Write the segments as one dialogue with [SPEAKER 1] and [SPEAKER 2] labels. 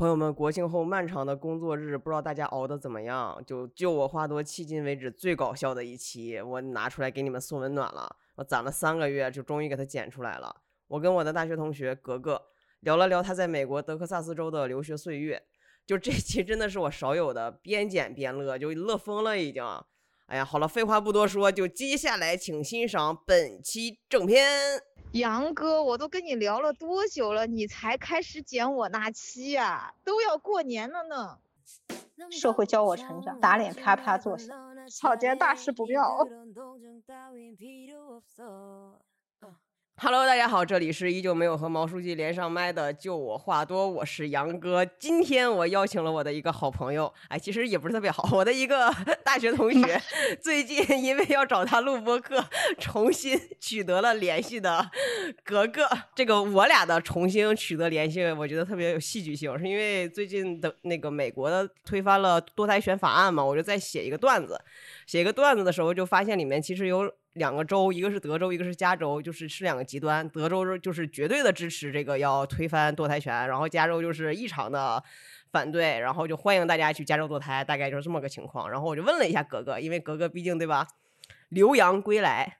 [SPEAKER 1] 朋友们，国庆后漫长的工作日，不知道大家熬得怎么样？就就我话多，迄今为止最搞笑的一期，我拿出来给你们送温暖了。我攒了三个月，就终于给它剪出来了。我跟我的大学同学格格聊了聊他在美国德克萨斯州的留学岁月，就这期真的是我少有的边剪边乐，就乐疯了已经。哎呀，好了，废话不多说，就接下来请欣赏本期正片。
[SPEAKER 2] 杨哥，我都跟你聊了多久了，你才开始剪我那期啊？都要过年了呢。
[SPEAKER 3] 社会教我成长，打脸啪啪作响，
[SPEAKER 2] 草菅大事不妙。
[SPEAKER 1] Hello，大家好，这里是依旧没有和毛书记连上麦的，就我话多，我是杨哥。今天我邀请了我的一个好朋友，哎，其实也不是特别好，我的一个 大学同学，最近因为要找他录播课，重新取得了联系的格格。这个我俩的重新取得联系，我觉得特别有戏剧性，是因为最近的那个美国的推翻了多胎选法案嘛，我就在写一个段子，写个段子的时候就发现里面其实有。两个州，一个是德州，一个是加州，就是是两个极端。德州就是绝对的支持这个要推翻堕胎权，然后加州就是异常的反对，然后就欢迎大家去加州堕胎，大概就是这么个情况。然后我就问了一下格格，因为格格毕竟对吧，留洋归来，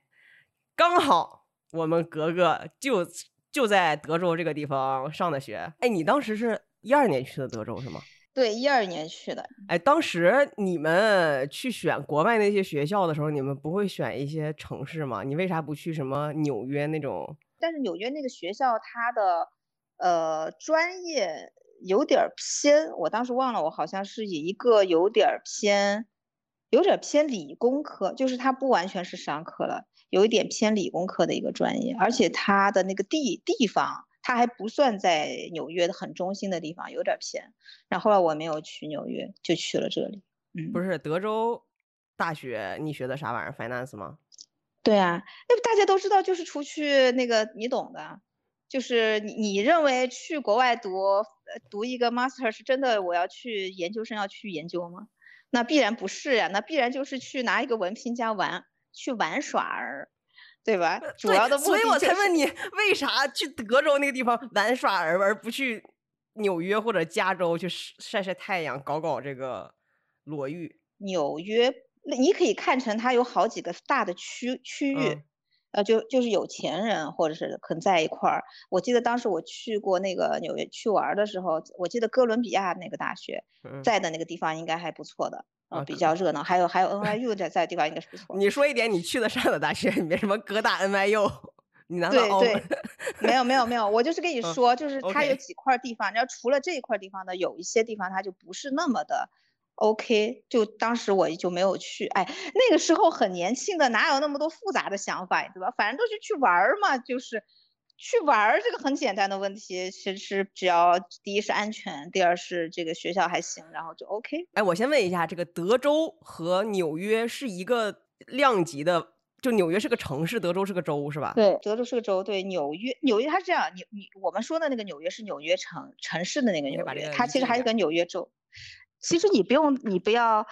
[SPEAKER 1] 刚好我们格格就就在德州这个地方上的学。哎，你当时是一二年去的德州是吗？
[SPEAKER 3] 对，一二年去的。
[SPEAKER 1] 哎，当时你们去选国外那些学校的时候，你们不会选一些城市吗？你为啥不去什么纽约那种？
[SPEAKER 3] 但是纽约那个学校，它的呃专业有点偏，我当时忘了，我好像是以一个有点偏，有点偏理工科，就是它不完全是商科了，有一点偏理工科的一个专业，而且它的那个地地方。它还不算在纽约的很中心的地方，有点偏。然后后来我没有去纽约，就去了这里。嗯，
[SPEAKER 1] 不是德州大学，你学的啥玩意儿？Finance 吗？
[SPEAKER 3] 对啊，那不大家都知道，就是出去那个你懂的，就是你你认为去国外读读一个 Master 是真的，我要去研究生要去研究吗？那必然不是呀，那必然就是去拿一个文凭加玩去玩耍儿。对吧？主要的目
[SPEAKER 1] 的，所以我才问你，为啥去德州那个地方玩耍而而不去纽约或者加州去晒晒太阳，搞搞这个裸浴？
[SPEAKER 3] 纽约，那你可以看成它有好几个大的区区域，呃，就就是有钱人或者是可能在一块儿。我记得当时我去过那个纽约去玩的时候，我记得哥伦比亚那个大学在的那个地方应该还不错的。啊，比较热闹，还有还有 NYU 在在的地方应该是不错。
[SPEAKER 1] 你说一点你去的上的大学，你别什么哥大 NYU，你难
[SPEAKER 3] 道？对对，没有没有没有，我就是跟你说，就是它有几块地方，你要除了这一块地方呢，有一些地方它就不是那么的 OK。就当时我就没有去，哎，那个时候很年轻的，哪有那么多复杂的想法，对吧？反正都是去玩嘛，就是。去玩儿这个很简单的问题，其实只要第一是安全，第二是这个学校还行，然后就 OK。
[SPEAKER 1] 哎，我先问一下，这个德州和纽约是一个量级的，就纽约是个城市，德州是个州，是吧？
[SPEAKER 3] 对，德州是个州。对，纽约，纽约它是这样，你你我们说的那个纽约是纽约城城市的那个纽约，它其实还是个纽约州。其实你不用，你不要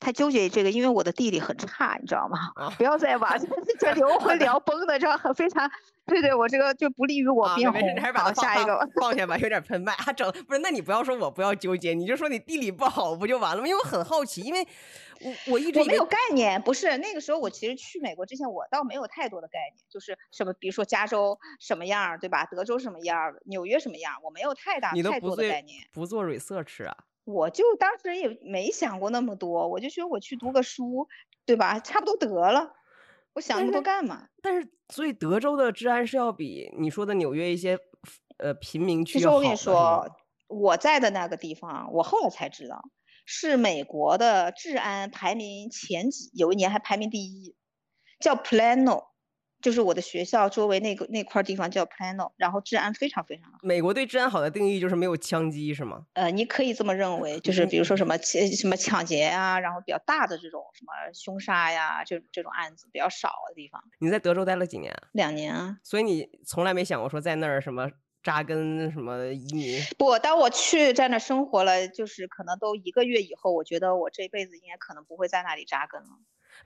[SPEAKER 3] 太纠结这个，因为我的地理很差，你知道吗？不要再把 这聊会聊崩的，这样很非常。对对，我这个就不利于我变红。
[SPEAKER 1] 没事，还是把它
[SPEAKER 3] 下一个
[SPEAKER 1] 放下吧，有点喷麦。还整不是？那你不要说我不要纠结，你就说你地理不好不就完了吗？因为我很好奇，因为我我一直
[SPEAKER 3] 我没有概念。不是那个时候，我其实去美国之前，我倒没有太多的概念，就是什么，比如说加州什么样，对吧？德州什么样，纽约什么样，我没有太大太多的概念。
[SPEAKER 1] 不做 research 啊？
[SPEAKER 3] 我就当时也没想过那么多，我就觉得我去读个书，对吧？差不多得了。我想那么多干嘛？
[SPEAKER 1] 但是，所以德州的治安是要比你说的纽约一些呃贫民区要好。
[SPEAKER 3] 其实我跟你说，我在的那个地方，我后来才知道，是美国的治安排名前几，有一年还排名第一，叫 Plano。就是我的学校周围那个那块地方叫 Plano，然后治安非常非常好。
[SPEAKER 1] 美国对治安好的定义就是没有枪击，是吗？
[SPEAKER 3] 呃，你可以这么认为，就是比如说什么什么抢劫啊，然后比较大的这种什么凶杀呀，这这种案子比较少的地方。
[SPEAKER 1] 你在德州待了几年？
[SPEAKER 3] 两年啊。
[SPEAKER 1] 所以你从来没想过说在那儿什么扎根什么移民？
[SPEAKER 3] 不，当我去在那生活了，就是可能都一个月以后，我觉得我这辈子应该可能不会在那里扎根了。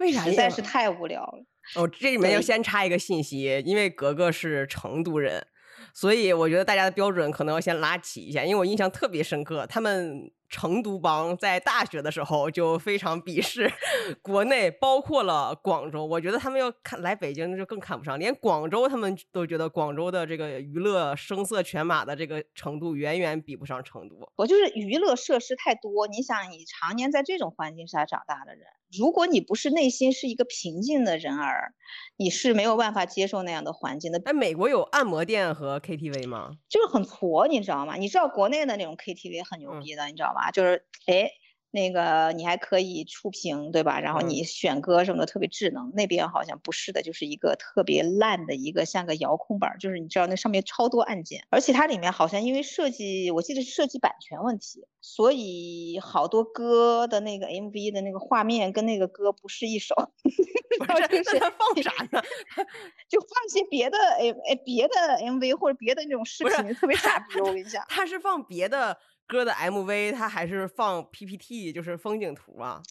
[SPEAKER 1] 为啥？
[SPEAKER 3] 实在是太无聊了。
[SPEAKER 1] 哦，这里面要先插一个信息，因为格格是成都人，所以我觉得大家的标准可能要先拉起一下，因为我印象特别深刻，他们成都帮在大学的时候就非常鄙视 国内，包括了广州。我觉得他们要看来北京就更看不上，连广州他们都觉得广州的这个娱乐声色犬马的这个程度远远比不上成都。
[SPEAKER 3] 我就是娱乐设施太多，你想你常年在这种环境下长大的人，如果你不是内心是一个平静的人儿，你是没有办法接受那样的环境的。
[SPEAKER 1] 哎，美国有按摩店和 KTV 吗？
[SPEAKER 3] 就是很挫，你知道吗？你知道国内的那种 KTV 很牛逼的，你知道吧？就是哎。那个你还可以触屏，对吧？然后你选歌什么的特别智能。那边好像不是的，就是一个特别烂的一个像个遥控板，就是你知道那上面超多按键，而且它里面好像因为设计，我记得是设计版权问题，所以好多歌的那个 MV 的那个画面跟那个歌不是一首。
[SPEAKER 1] 不是，那他放啥呢？
[SPEAKER 3] 就放些别的哎哎别的 MV 或者别的那种视频，特别傻逼。我跟你讲，
[SPEAKER 1] 他是放别的。歌的 MV，它还是放 PPT，就是风景图啊，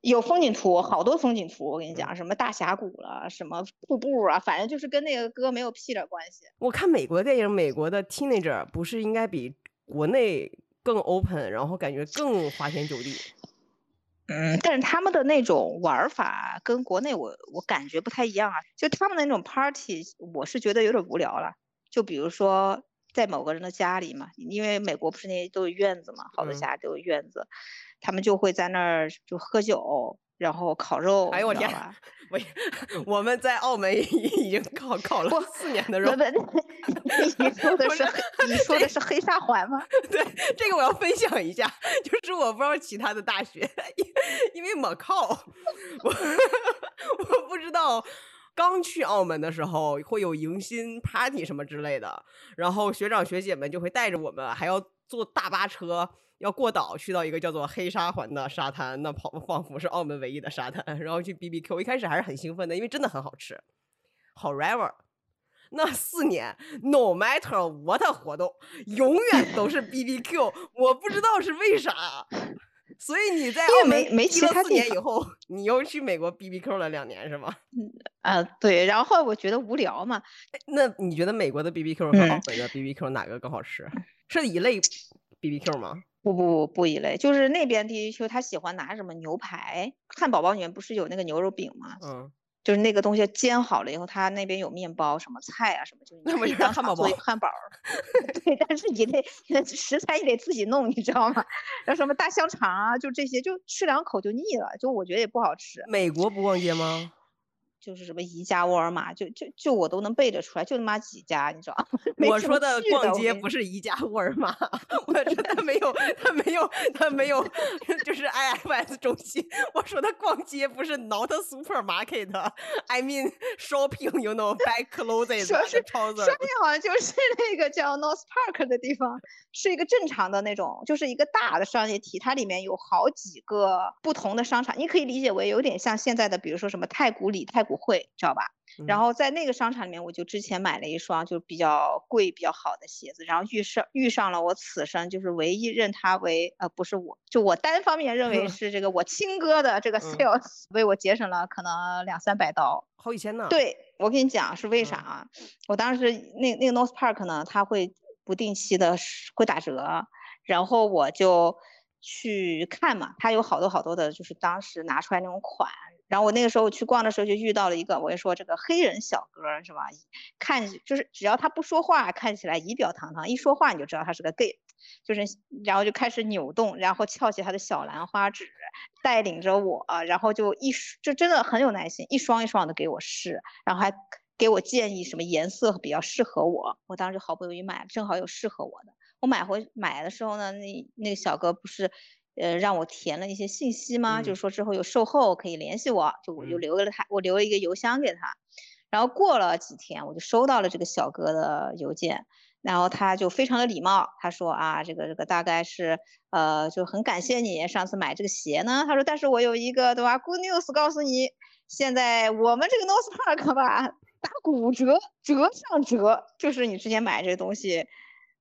[SPEAKER 3] 有风景图，好多风景图。我跟你讲，什么大峡谷了，什么瀑布啊，反正就是跟那个歌没有屁点关系。
[SPEAKER 1] 我看美国电影，美国的 teenager 不是应该比国内更 open，然后感觉更花天酒地。
[SPEAKER 3] 嗯，但是他们的那种玩法跟国内我我感觉不太一样啊，就他们那种 party，我是觉得有点无聊了。就比如说。在某个人的家里嘛，因为美国不是那些都有院子嘛，好多家都有院子，他们就会在那儿就喝酒，然后烤肉。
[SPEAKER 1] 哎呦我天！我我们在澳门已经烤烤了四年的肉。
[SPEAKER 3] 你说的是你说的是黑沙环吗？
[SPEAKER 1] 对，这个我要分享一下，就是我不知道其他的大学，因为马靠，我我不知道。刚去澳门的时候，会有迎新 party 什么之类的，然后学长学姐们就会带着我们，还要坐大巴车，要过岛去到一个叫做黑沙环的沙滩，那跑仿佛是澳门唯一的沙滩，然后去 B B Q。一开始还是很兴奋的，因为真的很好吃。However，那四年 no matter what 活动，永远都是 B B Q，我不知道是为啥。所以你在澳门
[SPEAKER 3] 没其他
[SPEAKER 1] 四年以后，你又去美国 B B Q 了两年是吗？
[SPEAKER 3] 嗯啊对，然后我觉得无聊嘛。
[SPEAKER 1] 那你觉得美国的 B B Q 和澳门的 B B Q 哪个更好吃？是一类 B B Q 吗？
[SPEAKER 3] 不不不不一类，就是那边 B B Q 他喜欢拿什么牛排、汉堡包里面不是有那个牛肉饼吗？
[SPEAKER 1] 嗯。
[SPEAKER 3] 就是那个东西煎好了以后，他那边有面包、什么菜啊什么，就是
[SPEAKER 1] 你
[SPEAKER 3] 当
[SPEAKER 1] 汉堡包、
[SPEAKER 3] 汉堡。对，但是你得食材你得自己弄，你知道吗？然后什么大香肠啊，就这些，就吃两口就腻了，就我觉得也不好吃。
[SPEAKER 1] 美国不逛街吗？
[SPEAKER 3] 就是什么宜家、沃尔玛，就就就我都能背得出来，就他妈几家，你知道吗？
[SPEAKER 1] 我说的逛街不是宜家、沃尔玛，我说他没有，他没有，他没有，就是 IFS 中心。我说的逛街不是 Not Supermarket，I mean shopping，you know，buy clothes。
[SPEAKER 3] 说
[SPEAKER 1] 是超
[SPEAKER 3] 市，上面好像就是那个叫 North Park 的地方，是一个正常的那种，就是一个大的商业体，它里面有好几个不同的商场，你可以理解为有点像现在的，比如说什么太古里、太。不会，知道吧？然后在那个商场里面，我就之前买了一双就比较贵、比较好的鞋子，然后遇上遇上了我此生就是唯一认他为呃不是我就我单方面认为 是这个我亲哥的这个 sales，为我节省了可能两三百刀，
[SPEAKER 1] 好几千呢。
[SPEAKER 3] 对我跟你讲是为啥啊？我当时那那个 North Park 呢，他会不定期的会打折，然后我就去看嘛，他有好多好多的，就是当时拿出来那种款。然后我那个时候去逛的时候就遇到了一个，我就说这个黑人小哥是吧？看就是只要他不说话，看起来仪表堂堂；一说话你就知道他是个 gay，就是然后就开始扭动，然后翘起他的小兰花指，带领着我，然后就一就真的很有耐心，一双一双的给我试，然后还给我建议什么颜色比较适合我。我当时好不容易买，正好有适合我的。我买回买的时候呢，那那个小哥不是。呃，让我填了一些信息吗？就是说之后有售后可以联系我，就我就留了他，我留了一个邮箱给他。然后过了几天，我就收到了这个小哥的邮件，然后他就非常的礼貌，他说啊，这个这个大概是呃，就很感谢你上次买这个鞋呢。他说，但是我有一个对吧，good news 告诉你，现在我们这个 North Park 吧，打骨折，折上折，就是你之前买这个东西，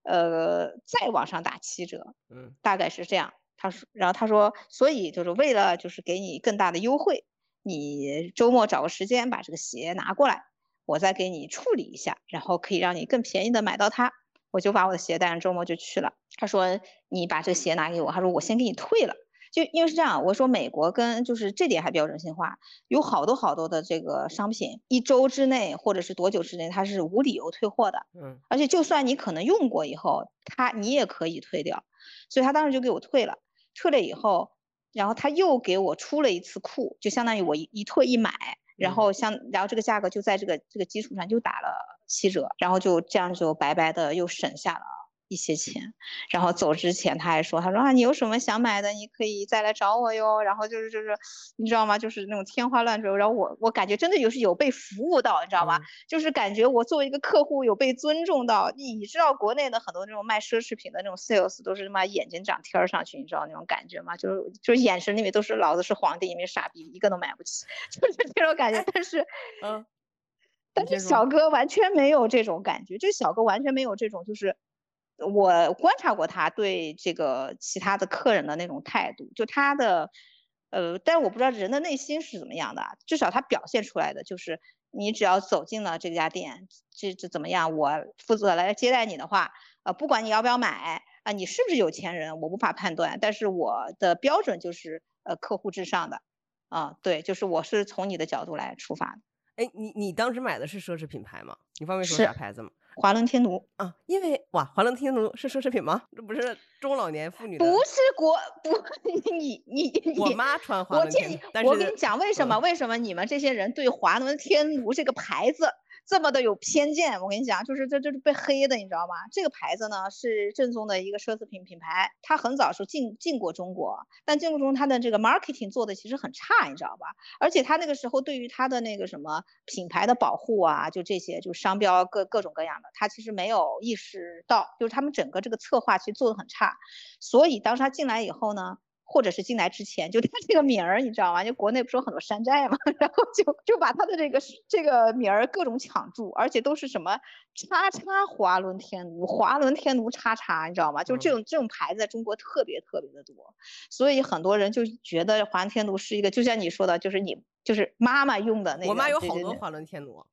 [SPEAKER 3] 呃，再往上打七折，
[SPEAKER 1] 嗯，
[SPEAKER 3] 大概是这样。他说，然后他说，所以就是为了就是给你更大的优惠，你周末找个时间把这个鞋拿过来。我再给你处理一下，然后可以让你更便宜的买到它。我就把我的鞋带上，周末就去了。他说你把这个鞋拿给我，他说我先给你退了。就因为是这样，我说美国跟就是这点还标准性化，有好多好多的这个商品，一周之内或者是多久之内，它是无理由退货的。
[SPEAKER 1] 嗯，
[SPEAKER 3] 而且就算你可能用过以后，他你也可以退掉。所以他当时就给我退了，退了以后，然后他又给我出了一次库，就相当于我一一退一买，然后相然后这个价格就在这个这个基础上又打了七折，然后就这样就白白的又省下了。一些钱，然后走之前他还说：“他说啊，你有什么想买的，你可以再来找我哟。”然后就是就是，你知道吗？就是那种天花乱坠。然后我我感觉真的有是有被服务到，你知道吗？就是感觉我作为一个客户有被尊重到。你知道国内的很多那种卖奢侈品的那种 sales 都是他妈眼睛长天儿上去，你知道那种感觉吗？就是就是眼神里面都是老子是皇帝，你们傻逼一个都买不起，就是这种感觉。但是，
[SPEAKER 1] 嗯，
[SPEAKER 3] 但是小哥完全没有这种感觉，就小哥完全没有这种就是。我观察过他对这个其他的客人的那种态度，就他的，呃，但是我不知道人的内心是怎么样的，至少他表现出来的就是，你只要走进了这家店，这这怎么样，我负责来接待你的话，呃，不管你要不要买，啊，你是不是有钱人，我无法判断，但是我的标准就是，呃，客户至上的，啊，对，就是我是从你的角度来出发的。
[SPEAKER 1] 哎，你你当时买的是奢侈品牌吗？你方便说啥牌子吗？
[SPEAKER 3] 华伦天奴
[SPEAKER 1] 啊，因为哇，华伦天奴是奢侈品吗？这不是中老年妇女
[SPEAKER 3] 的？不是国不，你你你，
[SPEAKER 1] 我妈穿华伦天奴，
[SPEAKER 3] 我跟你讲为什么？为什么你们这些人对华伦天奴这个牌子？这么的有偏见，我跟你讲，就是这这是被黑的，你知道吗？这个牌子呢是正宗的一个奢侈品品牌，它很早时候进进过中国，但进过中它的这个 marketing 做的其实很差，你知道吧？而且它那个时候对于它的那个什么品牌的保护啊，就这些就商标各各种各样的，它其实没有意识到，就是他们整个这个策划其实做的很差，所以当时他进来以后呢。或者是进来之前，就 他这个名儿，你知道吗？就国内不是有很多山寨嘛，然后就就把他的这个这个名儿各种抢注，而且都是什么叉叉华伦天奴、华伦天奴叉叉，你知道吗？就这种这种牌子在中国特别特别的多，所以很多人就觉得华伦天奴是一个，就像你说的，就是你就是妈妈用的那个。
[SPEAKER 1] 我妈有好多华伦天奴。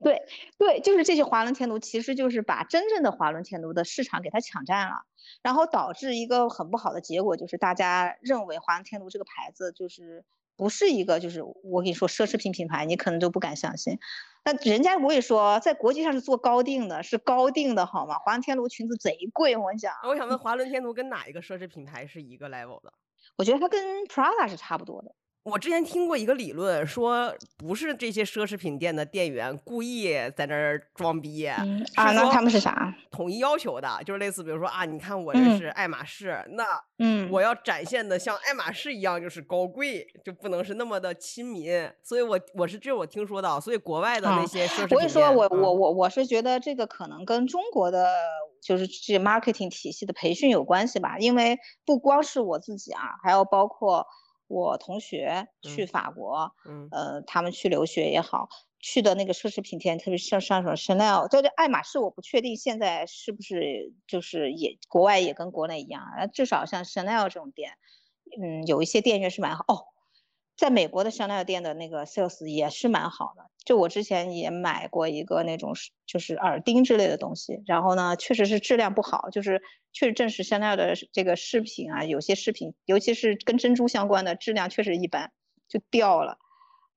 [SPEAKER 3] 对对，就是这些华伦天奴，其实就是把真正的华伦天奴的市场给它抢占了。然后导致一个很不好的结果，就是大家认为华伦天奴这个牌子就是不是一个，就是我跟你说奢侈品品牌，你可能都不敢相信。那人家我也说，在国际上是做高定的，是高定的好吗？华伦天奴裙子贼贵，我跟你讲。
[SPEAKER 1] 我想问，华伦天奴跟哪一个奢侈品牌是一个 level 的？
[SPEAKER 3] 我觉得它跟 Prada 是差不多的。
[SPEAKER 1] 我之前听过一个理论，说不是这些奢侈品店的店员故意在那儿装逼，啊，
[SPEAKER 3] 那他们是啥？
[SPEAKER 1] 统一要求的，就是类似，比如说啊，你看我这是爱马仕，那嗯，我要展现的像爱马仕一样，就是高贵，就不能是那么的亲民。所以我我是这我听说的，所以国外的那些奢侈品，
[SPEAKER 3] 我跟你说，我我我我是觉得这个可能跟中国的就是这 marketing 体系的培训有关系吧，因为不光是我自己啊，还有包括。我同学去法国，嗯，呃，他们去留学也好，去的那个奢侈品店，特别像像什么 Chanel，就这爱马仕，我不确定现在是不是就是也国外也跟国内一样啊，至少像 Chanel 这种店，嗯，有一些店员是蛮好哦。在美国的香奈儿店的那个 sales 也是蛮好的，就我之前也买过一个那种就是耳钉之类的东西，然后呢，确实是质量不好，就是确实证实香奈儿的这个饰品啊，有些饰品，尤其是跟珍珠相关的，质量确实一般，就掉了。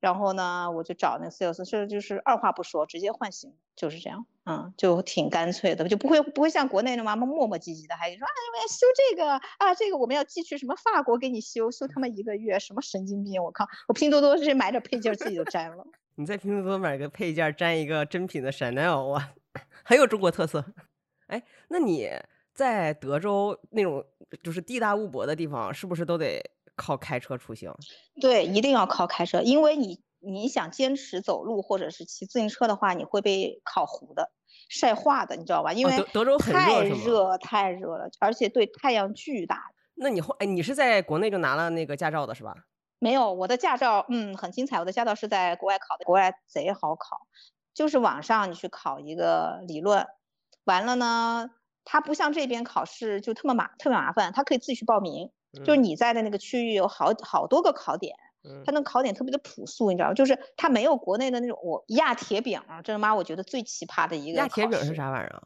[SPEAKER 3] 然后呢，我就找那个 sales，是就是二话不说直接换新，就是这样，嗯，就挺干脆的，就不会不会像国内那么磨磨唧唧的，还说啊我要修这个啊这个我们要寄去什么法国给你修，修他妈一个月，什么神经病！我靠，我拼多多是买点配件自己就粘了。
[SPEAKER 1] 你在拼多多买个配件粘一个真品的 Chanel 啊，很有中国特色。哎，那你在德州那种就是地大物博的地方，是不是都得？靠开车出行，
[SPEAKER 3] 对，一定要靠开车，因为你你想坚持走路或者是骑自行车的话，你会被烤糊的、晒化的，你知道吧？因为
[SPEAKER 1] 德德州很
[SPEAKER 3] 热，太热太热了，而且对太阳巨大。
[SPEAKER 1] 那你后哎，你是在国内就拿了那个驾照的是吧？
[SPEAKER 3] 没有，我的驾照嗯很精彩，我的驾照是在国外考的，国外贼好考，就是网上你去考一个理论，完了呢，它不像这边考试就特么麻特别麻烦，它可以自己去报名。就是你在的那个区域有好好多个考点，
[SPEAKER 1] 嗯
[SPEAKER 3] 它那个考点特别的朴素，你知道吗？就是它没有国内的那种我压铁饼儿，这他妈我觉得最奇葩的一个
[SPEAKER 1] 压铁饼是？啥玩意儿啊？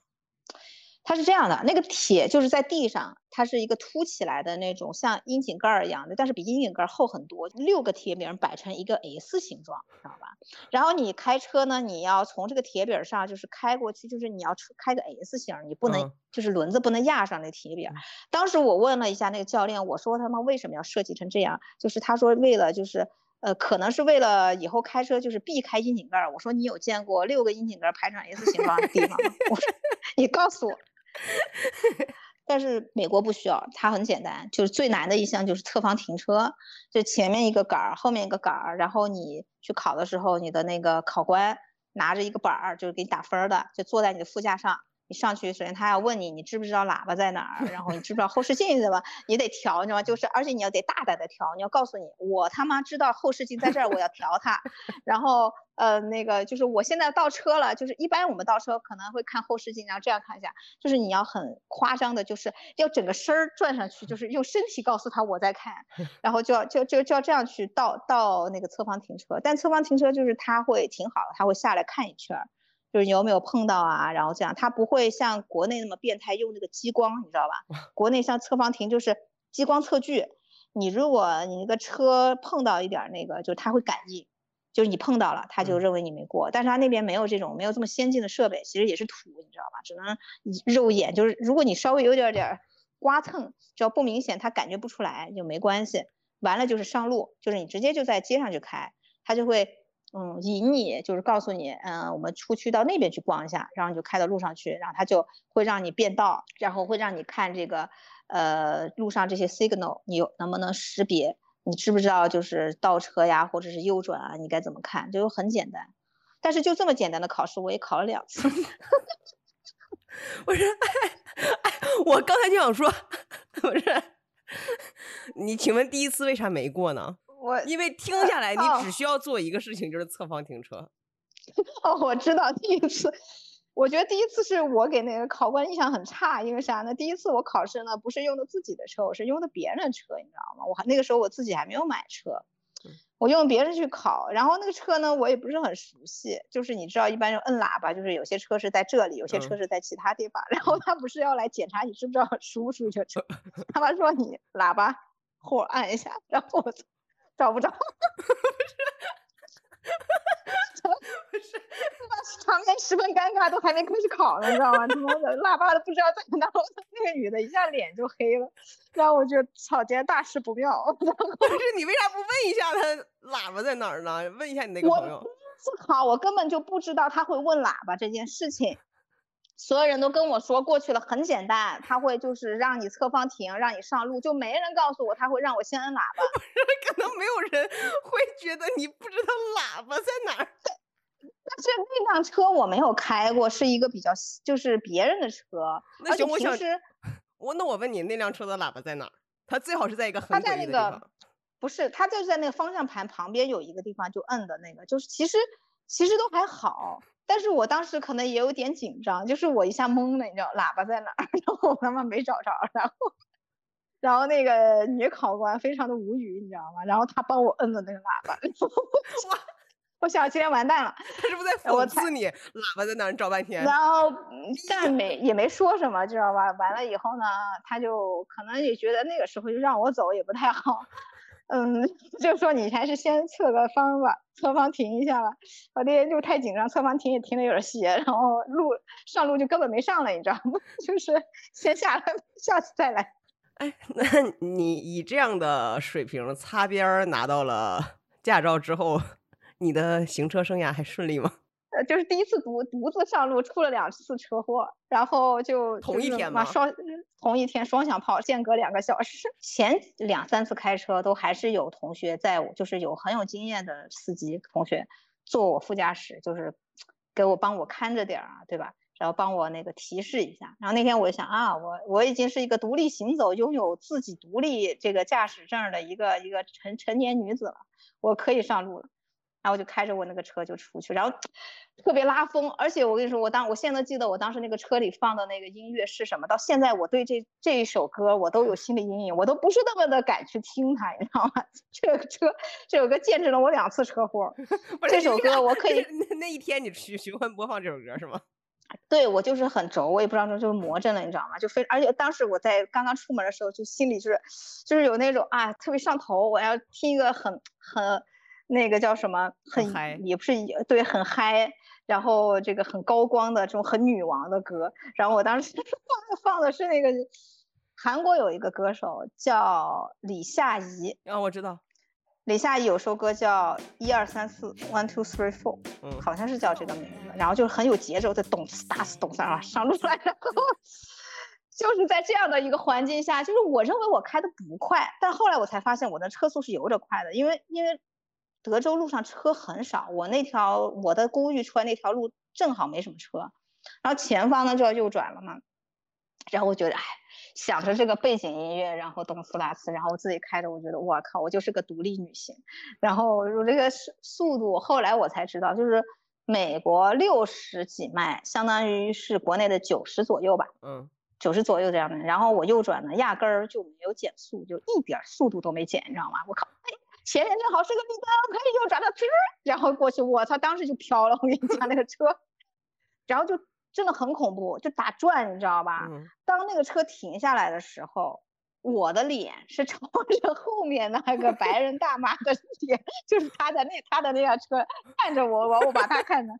[SPEAKER 3] 它是这样的，那个铁就是在地上，它是一个凸起来的那种像窨井盖儿一样的，但是比窨井盖儿厚很多，六个铁饼儿摆成一个 S 形状，知道吧？然后你开车呢，你要从这个铁饼儿上就是开过去，就是你要车开个 S 型儿，你不能、
[SPEAKER 1] 嗯
[SPEAKER 3] 就是轮子不能压上那铁饼儿。当时我问了一下那个教练，我说他们为什么要设计成这样？就是他说为了就是。呃，可能是为了以后开车就是避开窨井盖儿。我说你有见过六个窨井盖儿排成 S 形状的地方吗？我说你告诉我。但是美国不需要，它很简单，就是最难的一项就是侧方停车，就前面一个杆儿，后面一个杆儿，然后你去考的时候，你的那个考官拿着一个板儿，就是给你打分的，就坐在你的副驾上。你上去，首先他要问你，你知不知道喇叭在哪儿，然后你知不知道后视 镜怎么？你得调，你知道吗？就是而且你要得大胆的调，你要告诉你，我他妈知道后视镜在这儿，我要调它。然后呃那个就是我现在倒车了，就是一般我们倒车可能会看后视镜，然后这样看一下，就是你要很夸张的，就是要整个身儿转上去，就是用身体告诉他我在看，然后就要就就就要这样去倒倒那个侧方停车，但侧方停车就是他会停好了，他会下来看一圈儿。就是你有没有碰到啊，然后这样，他不会像国内那么变态用那个激光，你知道吧？国内像侧方停就是激光测距，你如果你那个车碰到一点儿那个，就是他会感应，就是你碰到了，他就
[SPEAKER 1] 嗯
[SPEAKER 3] 认为你没过。但是他那边没有这种没有这么先进的设备，其实也是土，你知道吧？只能以肉眼，就是如果你稍微有点点刮蹭，只要不明显，他感觉不出来就没关系。完了就是上路，就是你直接就在街上去开，他就会。嗯，引你就是告诉你，嗯，我们出去到那边去逛一下，然后你就开到路上去，然后他就会让你变道，然后会让你看这个，呃，路上这些 signal，你有能不能识别？你知不知道就是倒车呀，或者是右转啊？你该怎么看？就很简单。但是就这么简单的考试，我也考了两次。
[SPEAKER 1] 不是，哎哎，我刚才就想说，不是，你请问第一次为啥没过呢？
[SPEAKER 3] 我
[SPEAKER 1] 因为听下来，你
[SPEAKER 3] 哦
[SPEAKER 1] 只需要做一个事情，就是侧方停车。
[SPEAKER 3] 哦，我知道第一次，我觉得第一次是我给那个考官印象很差，因为啥呢？第一次我考试呢不是用的自己的车，我是用的别人的车，你知道吗？我还那个时候我自己还没有买车，我用别人去考，然后那个车呢我也不是很熟悉，就是你知道一般就摁喇叭，就是有些车是在这里，有些车
[SPEAKER 1] 嗯
[SPEAKER 3] 是在其他地方，然后他不是要来检查你知不知道熟不熟悉这车，他妈说你喇叭后按一下，然后我找不着。场面 十分尴尬，都还没开始考呢，你知道吗？他妈的喇叭都不知道在哪，我那个女的一下脸就黑了，然后我就操，今天大事不妙。
[SPEAKER 1] 不是你为啥不问一下他喇叭在哪儿呢？问一下你那个
[SPEAKER 3] 我
[SPEAKER 1] 朋友。
[SPEAKER 3] 思考，我根本就不知道他会问喇叭这件事情。所有人都跟我说过去了，很简单，他会就是让你侧方停，让你上路，就没人告诉我他会让我先摁喇叭。
[SPEAKER 1] 可能没有人会觉得你不知道喇叭在哪儿。
[SPEAKER 3] 但是那辆车我没有开过，是一个比较就是别人的车，
[SPEAKER 1] 那行，我想我那我问你，那辆车的喇叭在哪儿？它最好是在一个很
[SPEAKER 3] 他在那
[SPEAKER 1] 诡异的地方。
[SPEAKER 3] 个不是，他就是在那个方向盘旁边有一个地方就摁的那个，就是其实其实都还好，但是我当时可能也有点紧张，就是我一下懵了，你知道喇叭在哪儿，然后我他妈没找着，然后然后那个女考官非常的无语，你知道吗？然后她帮我摁了那个喇叭，
[SPEAKER 1] 哇，
[SPEAKER 3] 我想今天完蛋了。
[SPEAKER 1] 他是不是在讽刺你？喇叭在哪儿？你找半天。
[SPEAKER 3] 然后，嗯但没也没说什么，知道吧？完了以后呢，他就可能也觉得那个时候就让我走也不太好，嗯，就说你还是先侧个方吧，侧方停一下吧。我那天就太紧张，侧方停也停的有点斜，然后路上路就根本没上来，你知道吗？就是先下来，下次再来。
[SPEAKER 1] 哎，那你以这样的水平擦边拿到了驾照之后，你的行车生涯还顺利吗？
[SPEAKER 3] 呃，就是第一次独独自上路出了两次车祸，然后就
[SPEAKER 1] 同一天
[SPEAKER 3] 嘛双同一天双响炮，间隔两个小时。前两三次开车都还是有同学在我，就是有很有经验的司机同学坐我副驾驶，就是给我帮我看着点儿啊，对吧？然后帮我那个提示一下。然后那天我就想啊，我我已经是一个独立行走、拥有自己独立这个驾驶证儿的一个一个成成年女子了，我可以上路了。然后我就开着我那个车就出去，然后 特别拉风，而且我跟你说，我当我现在记得我当时那个车里放的那个音乐是什么，到现在我对这这一首歌我都有心理阴影，我都不是那么的敢去听它，你知道吗？这个车这首歌见证了我两次车祸，这首歌我可以
[SPEAKER 1] 那那一天你循循环播放这首歌是吗？
[SPEAKER 3] 对我就是很轴，我也不知道这就是魔怔了，你知道吗？就非而且当时我在刚刚出门的时候，就心里就是就是有那种啊特别上头，我要听一个很很那个叫什么很也不是对很嗨，然后这个很高光的这种很女王的歌，然后我当时 放放的是那个韩国有一个歌手叫李夏怡，
[SPEAKER 1] 啊我知道。
[SPEAKER 3] 李夏怡有首歌叫一二三四，one two three four，嗯，好像是叫这个名字。然后就是很有节奏，在咚次打次咚次啊上路来，然后 就是在这样的一个环境下，就是我认为我开的不快，但后来我才发现我的车速是有点快的，因为因为德州路上车很少，我那条我的公寓出来那条路正好没什么车，然后前方呢就要右转了嘛，然后我觉得哎。想着这个背景音乐，然后东斯拉斯，然后我自己开着，我觉得我靠，我就是个独立女性。然后我这个速速度，后来我才知道，就是美国六十几迈，相当于是国内的九十左右吧，
[SPEAKER 1] 嗯，
[SPEAKER 3] 九十左右这样的。然后我右转呢，压根儿就没有减速，就一点速度都没减，你知道吗？我靠，哎，前面正好是个绿灯，可以右转的，然后过去，我操，当时就飘了，我跟你讲那个车，然后就。真的很恐怖，就打转，你知道吧？当那个车停下来的时候，我的脸是朝着后面那个白人大妈的脸，就是他的那他的那辆车看着我，我我把他看着，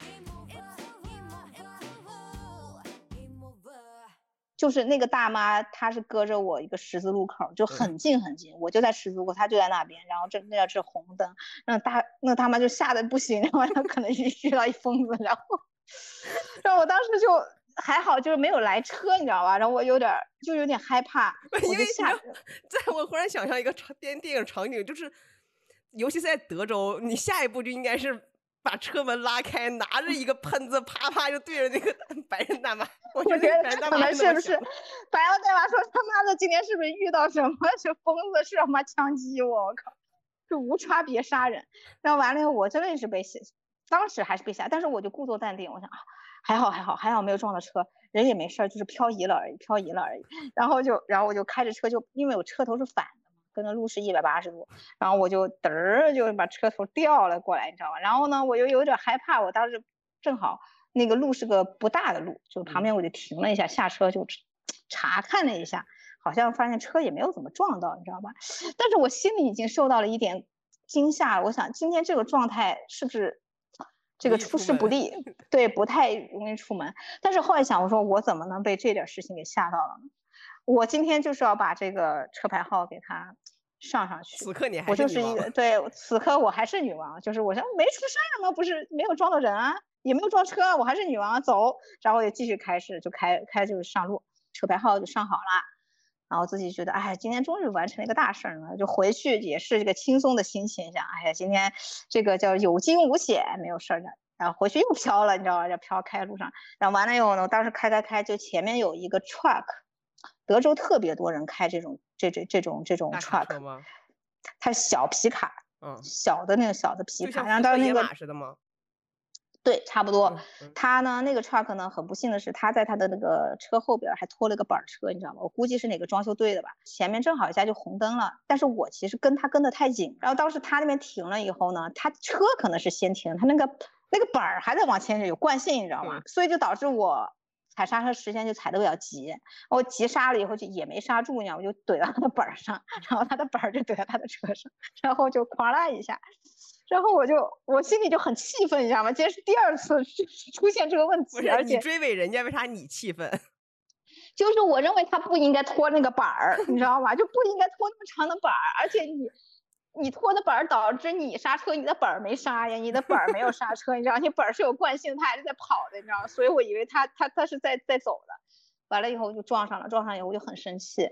[SPEAKER 3] 就是那个大妈，她是隔着我一个十字路口，就很近很近，我就在十字路口，她就在那边，然后这那要是红灯，那大那大妈就吓得不行，然后她可能遇到一疯子，然后。然后我当时就还好，就是没有来车，你知道吧？然后我有点就有点害怕，
[SPEAKER 1] 因为
[SPEAKER 3] 下，
[SPEAKER 1] 在我忽然想象一个场电电影场景，就是尤其在德州，你下一步就应该是把车门拉开，拿着一个喷子，啪啪就对着那个 白人大妈。我觉得
[SPEAKER 3] 可能是不是白人大妈说他妈的今天是不是遇到什么是疯子是他妈枪击我？我靠，就无差别杀人。然后完了以后，我真的是被吓。当时还是被吓，但是我就故作淡定，我想啊，还好还好还好没有撞到车，人也没事儿，就是漂移了而已，漂移了而已。然后就然后我就开着车就，因为我车头是反跟着路是一百八十度，然后我就嘚儿就把车头掉了过来，你知道吧？然后呢，我又有点害怕，我当时正好那个路是个不大的路，就旁边我就停了一下，下车就查看了一下，好像发现车也没有怎么撞到，你知道吧？但是我心里已经受到了一点惊吓，我想今天这个状态是不是？这个出师不利，对，不太容易出门。但是后来想，我说我怎么能被这点事情给吓到了呢？我今天就是要把这个车牌号给它上上去。
[SPEAKER 1] 此刻你还
[SPEAKER 3] 我就是一个 对，此刻我还是女王，就是我说没出事儿吗？不是没有撞到人啊，也没有撞车，我还是女王。走，然后也继续开始就开开就是上路，车牌号就上好了。然后自己觉得，哎，今天终于完成了一个大事儿了，就回去也是这个轻松的心情，想，哎呀，今天这个叫有惊无险，没有事儿的。然后回去又飘了，你知道吧？就飘开路上，然后完了以后呢，当时开开开，就前面有一个 truck，德州特别多人开这种这这这种这种 truck，它小皮卡，嗯，小的那个小的皮卡，然后当时那个。对，差不多。他呢，那个 truck 呢，很不幸的是，他在他的那个车后边还拖了个板车，你知道吗？我估计是哪个装修队的吧。前面正好一下就红灯了，但是我其实跟他跟得太紧。然后当时他那边停了以后呢，他车可能是先停，他那个那个板儿还在往前有惯性，你知道吗？所以就导致我踩刹车时间就踩得比较急。我急刹了以后就也没刹住，你知道吗？我就怼到他的板儿上，然后他的板儿就怼到他的车上，然后就哐啦一下。然后我就我心里就很气愤，你知道吗？今天是第二次出 现这个问题，而且
[SPEAKER 1] 你追尾人家，为啥你气愤？
[SPEAKER 3] 就是我认为他不应该拖那个板儿，你知道吗？就不应该拖那么长的板儿，而且你你拖的板儿导致你刹车，你的板儿没刹呀，你的板儿没有刹车，你知道，你板儿是有惯性，它还是在跑的，你知道？所以我以为他他他是在在走的，完了以后就撞上了，撞上以后我就很生气，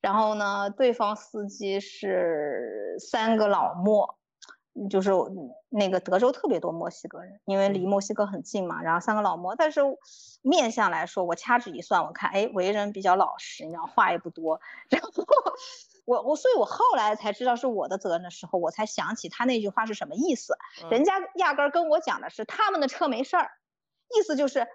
[SPEAKER 3] 然后呢，对方司机是三个老墨。就是那个德州特别多墨西哥人，因为离墨西哥很近嘛。然后三个老墨，但是面相来说，我掐指一算，我看，哎，为人比较老实，你知道，话也不多。然后我我，所以我后来才知道是我的责任的时候，我才想起他那句话是什么意思。人家压根儿跟我讲的是他们的车没事儿，意思就是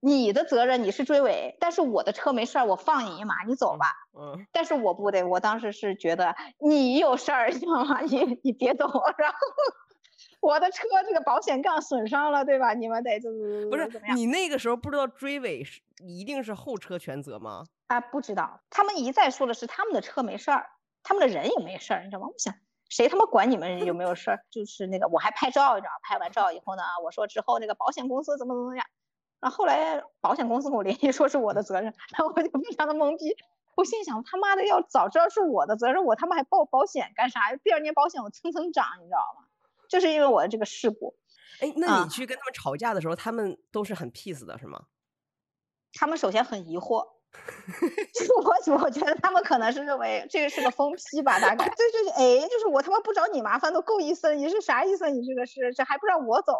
[SPEAKER 3] 你的责任你是追尾，但是我的车没事儿，我放你一马，你走吧。
[SPEAKER 1] 嗯，
[SPEAKER 3] 但是我不得，我当时是觉得你有事儿，你知道吗？你你别走，然后。我的车这个保险杠损伤了，对吧？你们得就是
[SPEAKER 1] 不是你那个时候不知道追尾是一定是后车全责吗？
[SPEAKER 3] 啊，不知道。他们一再说的是他们的车没事儿，他们的人也没事儿，你知道吗？我想谁他妈管你们有没有事儿？就是那个我还拍照，你知道吗？拍完照以后呢，我说之后那个保险公司怎么怎么样，然后后来保险公司跟我联系说是我的责任，然后我就非常的懵逼。我心想他妈的要早知道是我的责任，我他妈还报保险干啥？第二年保险我蹭蹭涨，你知道吗？就是因为我的这个事故，
[SPEAKER 1] 哎，那你去跟他们吵架的时候，他们都是很 peace 的，是吗？
[SPEAKER 3] 他们首先很疑惑，就是就 我 我觉得他们可能是认为这个是个疯批吧，大概。对对对，哎，就是我他妈不找你麻烦都够意思了，你是啥意思？你这个是这还不让我走，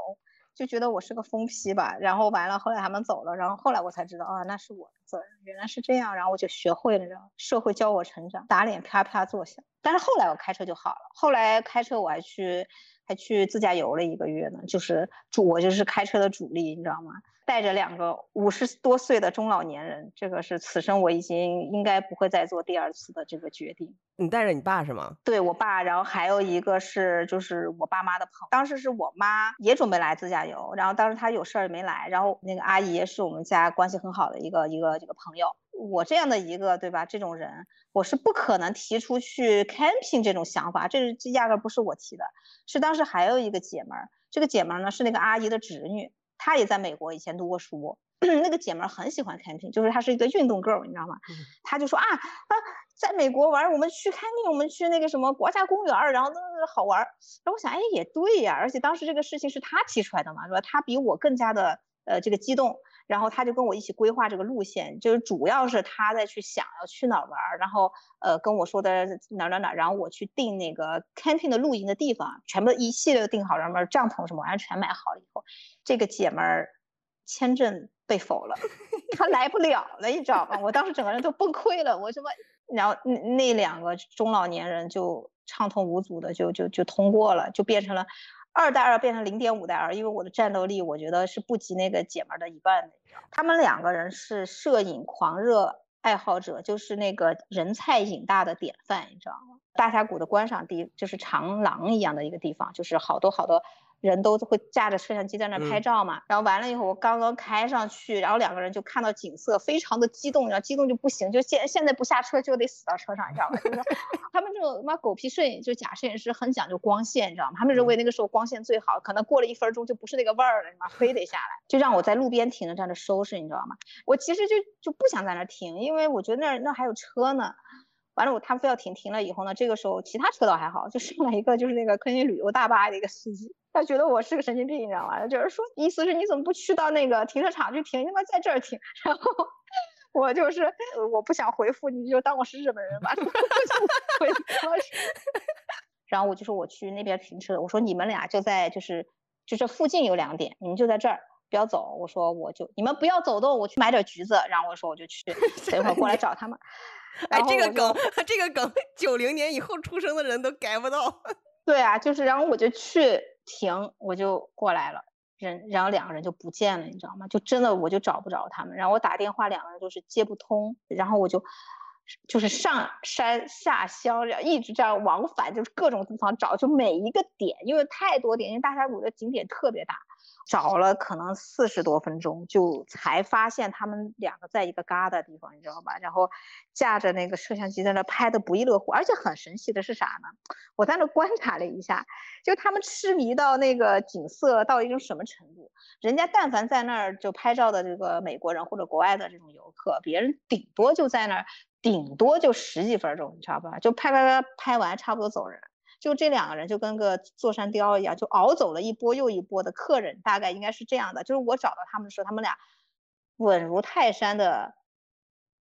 [SPEAKER 3] 就觉得我是个疯批吧。然后完了，后来他们走了，然后后来我才知道啊，那是我的责任，原来是这样。然后我就学会了，社会教我成长，打脸啪啪作响。但是后来我开车就好了，后来开车我还去。还去自驾游了一个月呢，就是主我就是开车的主力，你知道吗？带着两个五十多岁的中老年人，这个是此生我已经应该不会再做第二次的这个决定。
[SPEAKER 1] 你带着你爸是吗？
[SPEAKER 3] 对我爸，然后还有一个是就是我爸妈的朋友。当时是我妈也准备来自驾游，然后当时她有事儿没来，然后那个阿姨是我们家关系很好的一个一个这个朋友。我这样的一个对吧？这种人我是不可能提出去 camping 这种想法，这这压根不是我提的，是当时还有一个姐们儿，这个姐们儿呢是那个阿姨的侄女。她也在美国以前读过书，那个姐们儿很喜欢 camping，就是她是一个运动 girl，你知道吗？她就说啊啊，在美国玩，我们去 camping，我们去那个什么国家公园，然后那好玩。然后我想，哎，也对呀，而且当时这个事情是她提出来的嘛，是吧？她比我更加的呃这个激动，然后他就跟我一起规划这个路线，就是主要是他在去想要去哪玩，然后呃跟我说的哪哪哪，然后我去订那个 camping 的露营的地方，全部一系列的订好，然后帐篷什么完全买好了以后。这个姐们儿签证被否了，她来不了了，你知道吗？我当时整个人都崩溃了。我什么？然后那那两个中老年人就畅通无阻的就就就通过了，就变成了二代二变成零点五代二，因为我的战斗力我觉得是不及那个姐们儿的一半的。他们两个人是摄影狂热爱好者，就是那个人菜瘾大的典范，你知道吗？大峡谷的观赏地就是长廊一样的一个地方，就是好多好多。人都会架着摄像机在那拍照嘛，然后完了以后，我刚刚开上去，然后两个人就看到景色，非常的激动，然后激动就不行，就现现在不下车就得死到车上，你知道吗？就是他们这种他妈狗屁摄影，就假摄影师很讲究光线，你知道吗？他们认为那个时候光线最好，可能过了一分钟就不是那个味儿了，你妈非得下来，就让我在路边停着在那收拾，你知道吗？我其实就就不想在那停，因为我觉得那那还有车呢。完了，我他非要停，停了以后呢，这个时候其他车倒还好，就上来一个就是那个坑尼旅游大巴的一个司机，他觉得我是个神经病，你知道吗？就是说意思是你怎么不去到那个停车场去停，你他妈在这儿停。然后我就是我不想回复你，就当我是日本人吧。然后我就说我去那边停车，我说你们俩就在就是就这附近有两点，你们就在这儿不要走。我说我就你们不要走动，我去买点橘子。然后我说我就去，等一会儿过来找他们。
[SPEAKER 1] 哎，这个梗，这个梗，九零年以后出生的人都改不到。
[SPEAKER 3] 对啊，就是，然后我就去停，我就过来了，人，然后两个人就不见了，你知道吗？就真的我就找不着他们，然后我打电话，两个人就是接不通，然后我就就是上山下乡，然后一直这样往返，就是各种地方找，就每一个点，因为太多点，因为大峡谷的景点特别大。找了可能四十多分钟，就才发现他们两个在一个旮瘩地方，你知道吧？然后架着那个摄像机在那拍的不亦乐乎，而且很神奇的是啥呢？我在那观察了一下，就他们痴迷到那个景色到一种什么程度？人家但凡在那儿就拍照的这个美国人或者国外的这种游客，别人顶多就在那儿，顶多就十几分钟，你知道吧？就拍拍拍拍完，差不多走人。就这两个人就跟个坐山雕一样，就熬走了一波又一波的客人，大概应该是这样的。就是我找到他们的时候，他们俩稳如泰山的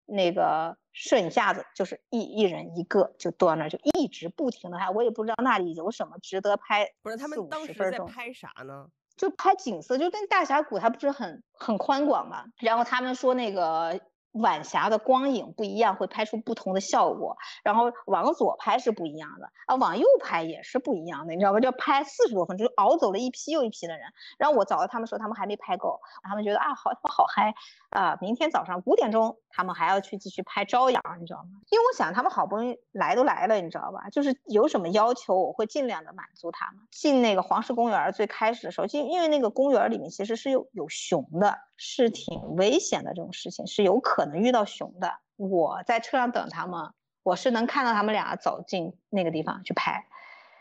[SPEAKER 3] 那个摄影架子，就是一一人一个，就坐那儿就一直不停的拍。我也不知道那里有什么值得拍。
[SPEAKER 1] 不是他们当时在拍啥呢？
[SPEAKER 3] 就拍景色，就跟大峡谷它不是很很宽广嘛。然后他们说那个晚霞的光影不一样，会拍出不同的效果。然后往左拍是不一样的啊，往右拍也是不一样的，你知道吧？就拍四十多分钟，就熬走了一批又一批的人。然后我找到他们说，他们还没拍够，他们觉得啊，好，他们好嗨啊！明天早上五点钟，他们还要去继续拍朝阳，你知道吗？因为我想他们好不容易来都来了，你知道吧？就是有什么要求，我会尽量的满足他们。进那个黄石公园最开始的时候，进因为那个公园里面其实是有有熊的，是挺危险的这种事情，是有可能遇到熊的。我在车上等他们，我是能看到他们俩走进那个地方去拍，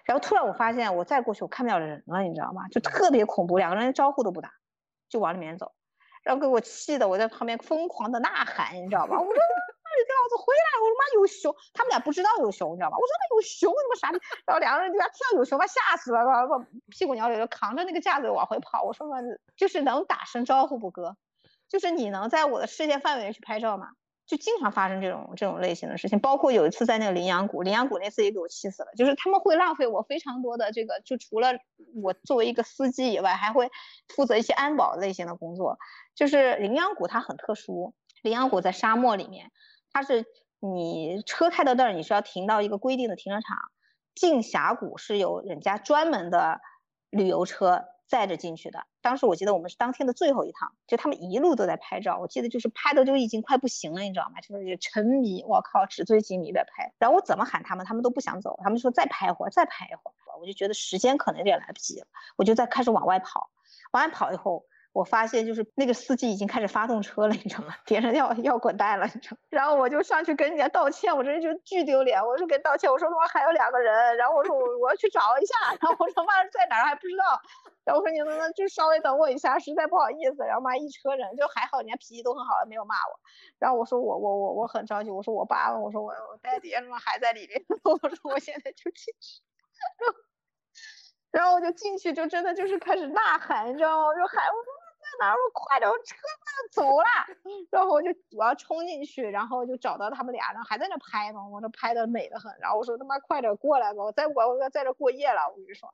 [SPEAKER 3] 然后突然我发现我再过去我看不了人了，你知道吗？就特别恐怖，两个人招呼都不打，就往里面走，然后给我气的我在旁边疯狂的呐喊，你知道吗？我说老子回来！我他妈有熊，他们俩不知道有熊，你知道吧？我说那有熊，你妈傻逼！然后两个人就听到有熊，把吓死了，把屁股鸟里就扛着那个架子往回跑。我说嘛，就是能打声招呼不哥，就是你能在我的视线范围内去拍照吗？就经常发生这种这种类型的事情，包括有一次在那个羚羊谷，羚羊谷那次也给我气死了。就是他们会浪费我非常多的这个，就除了我作为一个司机以外，还会负责一些安保类型的工作。就是羚羊谷它很特殊，羚羊谷在沙漠里面，它是你车开到那儿，你是要停到一个规定的停车场。进峡谷是有人家专门的旅游车。载着进去的，当时我记得我们是当天的最后一趟，就他们一路都在拍照，我记得就是拍的就已经快不行了，你知道吗？就是沉迷，我靠，纸醉金迷的拍。然后我怎么喊他们，他们都不想走，他们说再拍一会儿，再拍一会儿。我就觉得时间可能有点来不及了，我就在开始往外跑，往外跑以后。我发现就是那个司机已经开始发动车了，你知道吗？别人要要滚蛋了，你知道吗。然后我就上去跟人家道歉，我这人就巨丢脸。我说跟道歉，我说他妈还有两个人，然后我说我我要去找一下，然后我说妈在哪儿还不知道。然后我说你能不能就稍微等我一下，实在不好意思。然后妈一车人就还好，人家脾气都很好，没有骂我。然后我说我我我我很着急，我说我爸，我说我我爹爹什么还在里面，我说我现在就进去。然后我就进去，就真的就是开始呐喊，你知道吗？我就喊我说。我快点，我车快要走了。然后我就我要冲进去，然后就找到他们俩，然后还在那拍呢。我这拍的美得很。然后我说他妈快点过来吧，我再我我要在这过夜了。我跟你说，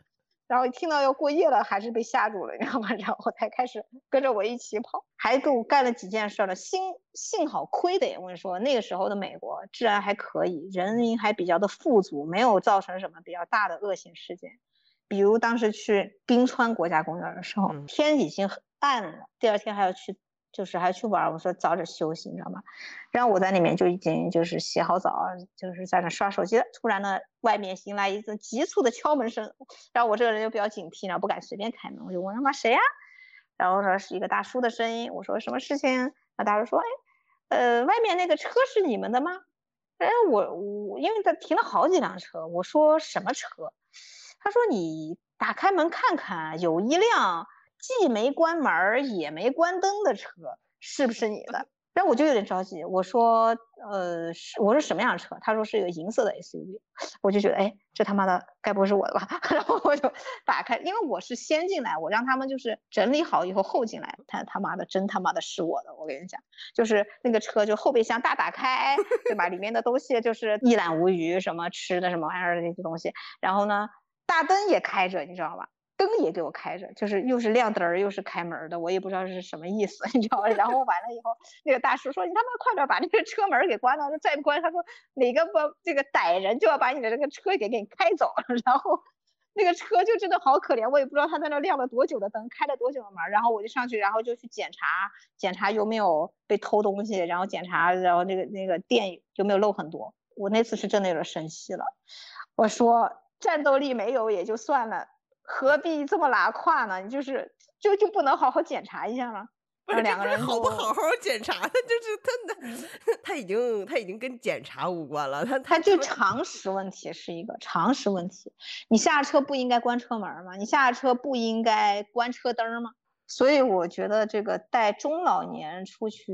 [SPEAKER 3] 然后一听到要过夜了，还是被吓住了，你知道吗？然后才开始跟着我一起跑，还给我干了几件事了。幸幸好亏的，我跟你说，那个时候的美国治安还可以，人民还比较的富足，没有造成什么比较大的恶性事件。比如当时去冰川国家公园的时候，天已经暗了，第二天还要去，就是还要去玩。我说早点休息，你知道吗？然后我在里面就已经就是洗好澡，就是在那刷手机。突然呢，外面迎来一阵急促的敲门声，然后我这个人就比较警惕，然后不敢随便开门。我就问他妈谁呀？然后说是一个大叔的声音。我说什么事情？那大叔说，哎，呃，外面那个车是你们的吗？哎，我我因为他停了好几辆车。我说什么车？他说你打开门看看，有一辆。既没关门也没关灯的车是不是你的？然后我就有点着急，我说，呃，是我说什么样的车？他说是一个银色的 SUV，我就觉得，哎，这他妈的该不会是我的吧？然后我就打开，因为我是先进来，我让他们就是整理好以后后进来。他他妈的真他妈的是我的，我跟你讲，就是那个车就后备箱大打开，对吧？里面的东西就是一览无余，什么吃的什么玩意儿的那些东西，然后呢，大灯也开着，你知道吧？灯也给我开着，就是又是亮灯儿又是开门的，我也不知道是什么意思，你知道吗？然后完了以后，那个大叔说：“你他妈快点把那个车门给关了，再不关，他说哪个不这个歹人就要把你的这个车给给你开走了。”然后那个车就真的好可怜，我也不知道他在那亮了多久的灯，开了多久的门。然后我就上去，然后就去检查检查有没有被偷东西，然后检查然后那个那个电有没有漏很多。我那次是真的有点生气了，我说战斗力没有也就算了。何必这么拉胯呢？你就是就就不能好好检查一下吗？
[SPEAKER 1] 不是
[SPEAKER 3] 两个人
[SPEAKER 1] 好不好好检查？他 就是他他他已经他已经跟检查无关了。他
[SPEAKER 3] 他就常识问题是一个常识问题。你下车不应该关车门吗？你下车不应该关车灯吗？所以我觉得这个带中老年出去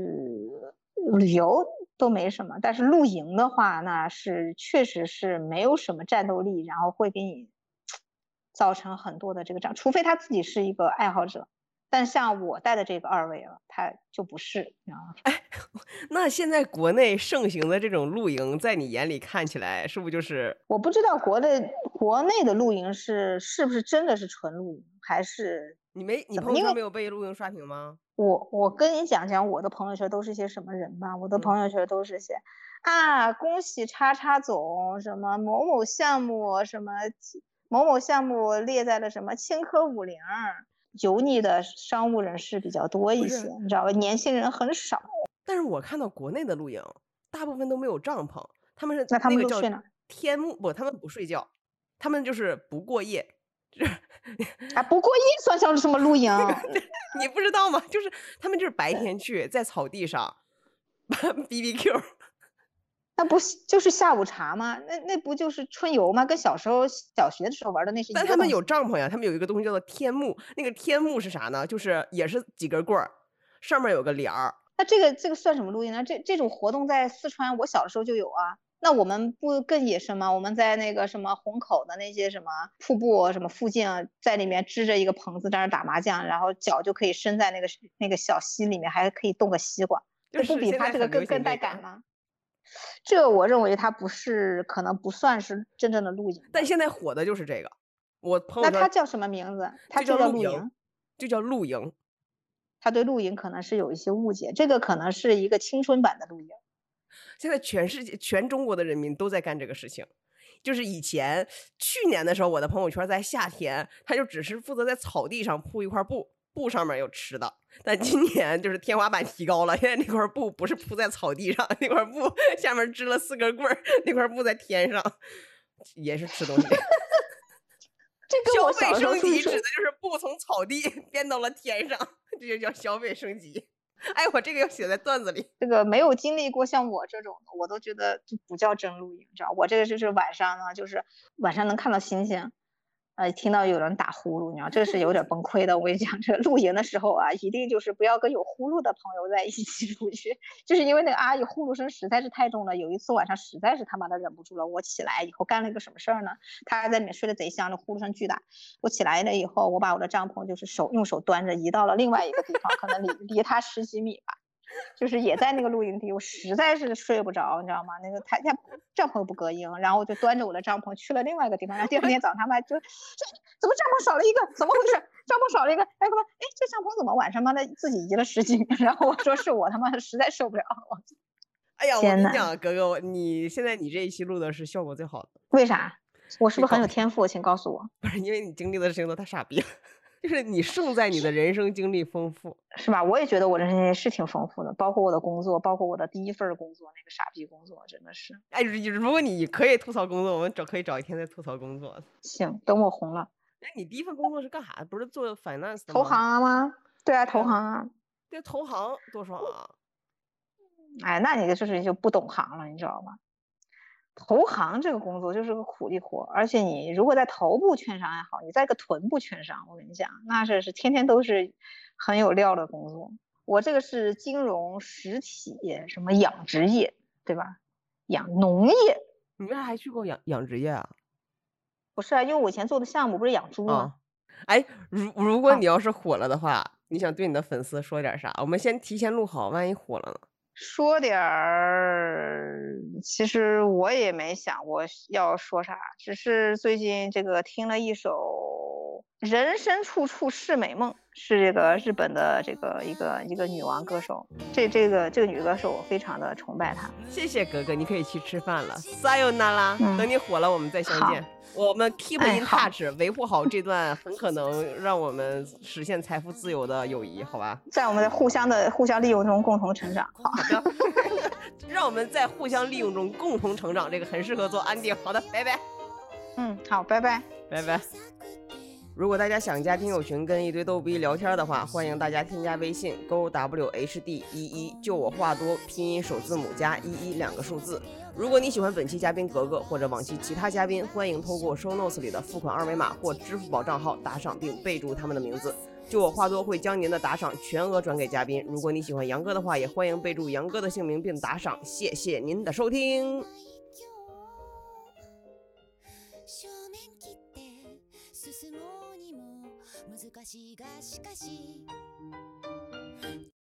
[SPEAKER 3] 旅游都没什么，但是露营的话，那是确实是没有什么战斗力，然后会给你。造成很多的这个障，除非他自己是一个爱好者，但像我带的这个二位了，他就不是，你知道吗？
[SPEAKER 1] 哎，那现在国内盛行的这种露营，在你眼里看起来是不是就是？
[SPEAKER 3] 我不知道国内国内的露营是是不是真的是纯露营，还是
[SPEAKER 1] 你没你朋友圈没有被露营刷屏吗？
[SPEAKER 3] 我我跟你讲讲我的朋友圈都是些什么人吧，我的
[SPEAKER 1] 嗯
[SPEAKER 3] 朋友圈都是些啊，恭喜叉叉总什么某某项目什么某某项目列在了什么青科五零儿，油腻的商务人士比较多一些，你知道吧？年轻人很少。
[SPEAKER 1] 但是我看到国内的露营，大部分都没有帐篷，他们是
[SPEAKER 3] 那他们
[SPEAKER 1] 个叫
[SPEAKER 3] 都睡哪
[SPEAKER 1] 天幕不，他们不睡觉，他们就是不过夜。就是
[SPEAKER 3] 啊，不过夜算上什么露营？
[SPEAKER 1] 你不知道吗？就是他们就是白天去在草地上 B B Q，
[SPEAKER 3] 那不就是下午茶吗？那那不就是春游吗？跟小时候小学的时候玩的那是一
[SPEAKER 1] 但他们有帐篷呀，他们有一个东西叫做天幕，那个天幕是啥呢？就是也是几根棍儿，上面有个帘儿，
[SPEAKER 3] 那这个这个算什么露营呢？这这种活动在四川，我小的时候就有啊。那我们不更野生吗？我们在那个什么虹口的那些什么瀑布什么附近，在里面支着一个棚子，在那打麻将，然后脚就可以伸在那个那个小溪里面，还可以冻个西瓜，这不比他这个更更带感吗？这我认为它不是，可能不算是真正的露营。
[SPEAKER 1] 但现在火的就是这个。我朋友圈
[SPEAKER 3] 那它叫什么名字？它叫露营
[SPEAKER 1] 叫露营。就叫露营，
[SPEAKER 3] 他对露营可能是有一些误解，这个可能是一个青春版的露营。
[SPEAKER 1] 现在全世界全中国的人民都在干这个事情。就是以前去年的时候，我的朋友圈在夏天，他就只是负责在草地上铺一块布，布上面有吃的。但今年就是天花板提高了，现在那块布不是铺在草地上，那块布 下面支了四根棍儿，那块布在天上，也是吃东西。
[SPEAKER 3] 这跟
[SPEAKER 1] 消费升级指的就是布从草地 变到了天上，这就叫消费升级。哎，我这个要写在段子里。
[SPEAKER 3] 这个没有经历过像我这种的，我都觉得就不叫真露营，知道？我这个就是晚上呢，就是晚上能看到星星，呃，听到有人打呼噜，你知道，这是有点崩溃的。我跟你讲，这露营的时候啊，一定就是不要跟有呼噜的朋友在一起出去，就是因为那个阿姨呼噜声实在是太重了。有一次晚上实在是他妈的忍不住了，我起来以后干了一个什么事儿呢？她还在里面睡得贼香，那呼噜声巨大。我起来了以后，我把我的帐篷就是手用手端着移到了另外一个地方，可能离离他十几米吧。就是也在那个露营地，我实在是睡不着，你知道吗？那个他家帐篷不隔音，然后我就端着我的帐篷去了另外一个地方。然后第二天早上他们就这怎么帐篷少了一个？怎么回事？帐篷少了一个？哎，他妈哎这帐篷怎么晚上妈的自己移了十几米？然后我说是我他妈的实在受不了了。
[SPEAKER 1] 哎呀，我跟你讲，格格，我你现在你这一期录的是效果最好的，
[SPEAKER 3] 为啥？我是不是很有天赋？请告诉我，
[SPEAKER 1] 不是因为你经历的事情都太傻逼了，就是你胜在你的人生经历丰富。
[SPEAKER 3] 是吧？我也觉得我人生经历是挺丰富的，包括我的工作，包括我的第一份工作那个傻逼工作，真的是。
[SPEAKER 1] 哎，如如果你可以吐槽工作，我们找可以找一天再吐槽工作。
[SPEAKER 3] 行，等我红了，
[SPEAKER 1] 哎，你第一份工作是干啥的？不是做 finance 的
[SPEAKER 3] 投
[SPEAKER 1] 吗？
[SPEAKER 3] 行吗？对啊，投行啊。
[SPEAKER 1] 对，投行多爽啊！
[SPEAKER 3] 哎，那你就是就不懂行了，你知道吗？投行这个工作就是个苦力活，而且你如果在头部券商还好，你在个臀部券商，我跟你讲，那是是天天都是很有料的工作。我这个是金融实体什么养殖业，对吧？养农业
[SPEAKER 1] 你为啥还去过养养殖业啊？
[SPEAKER 3] 不是啊，因为我以前做的项目不是养猪吗？
[SPEAKER 1] 啊，哎，如如果
[SPEAKER 3] 啊
[SPEAKER 1] 你要是火了的话，你想对你的粉丝说点啥？我们先提前录好，万一火了呢？
[SPEAKER 3] 说点儿，其实我也没想过要说啥，只是最近这个听了一首《人生处处是美梦》，是这个日本的这个一个一个女王歌手，这这个这个女歌手我非常的崇拜她。
[SPEAKER 1] 谢谢格格，你可以去吃饭了。sayonara，、
[SPEAKER 3] 嗯
[SPEAKER 1] 等你火了，我们再相见。我们 keep
[SPEAKER 3] 哎
[SPEAKER 1] in touch，维护好这段很可能让我们实现财富自由的友谊，好吧？
[SPEAKER 3] 在我们的互相的互相利用中共同成长。好，
[SPEAKER 1] 让我们在互相利用中共同成长，这个很适合做安定。好的，拜拜。
[SPEAKER 3] 嗯，好，拜拜。
[SPEAKER 1] 拜拜。如果大家想加听友群跟一堆逗逼聊天的话，欢迎大家添加微信 g w h d 一一，就我话多，拼音首字母加一一两个数字。如果你喜欢本期嘉宾格格或者往期其他嘉宾，欢迎通过 show notes 里的付款二维码或支付宝账号打赏并备注他们的名字。就我话多会将您的打赏全额转给嘉宾。如果你喜欢杨哥的话，也欢迎备注杨哥的姓名并打赏。谢谢您的收听。
[SPEAKER 4] 私がしかし」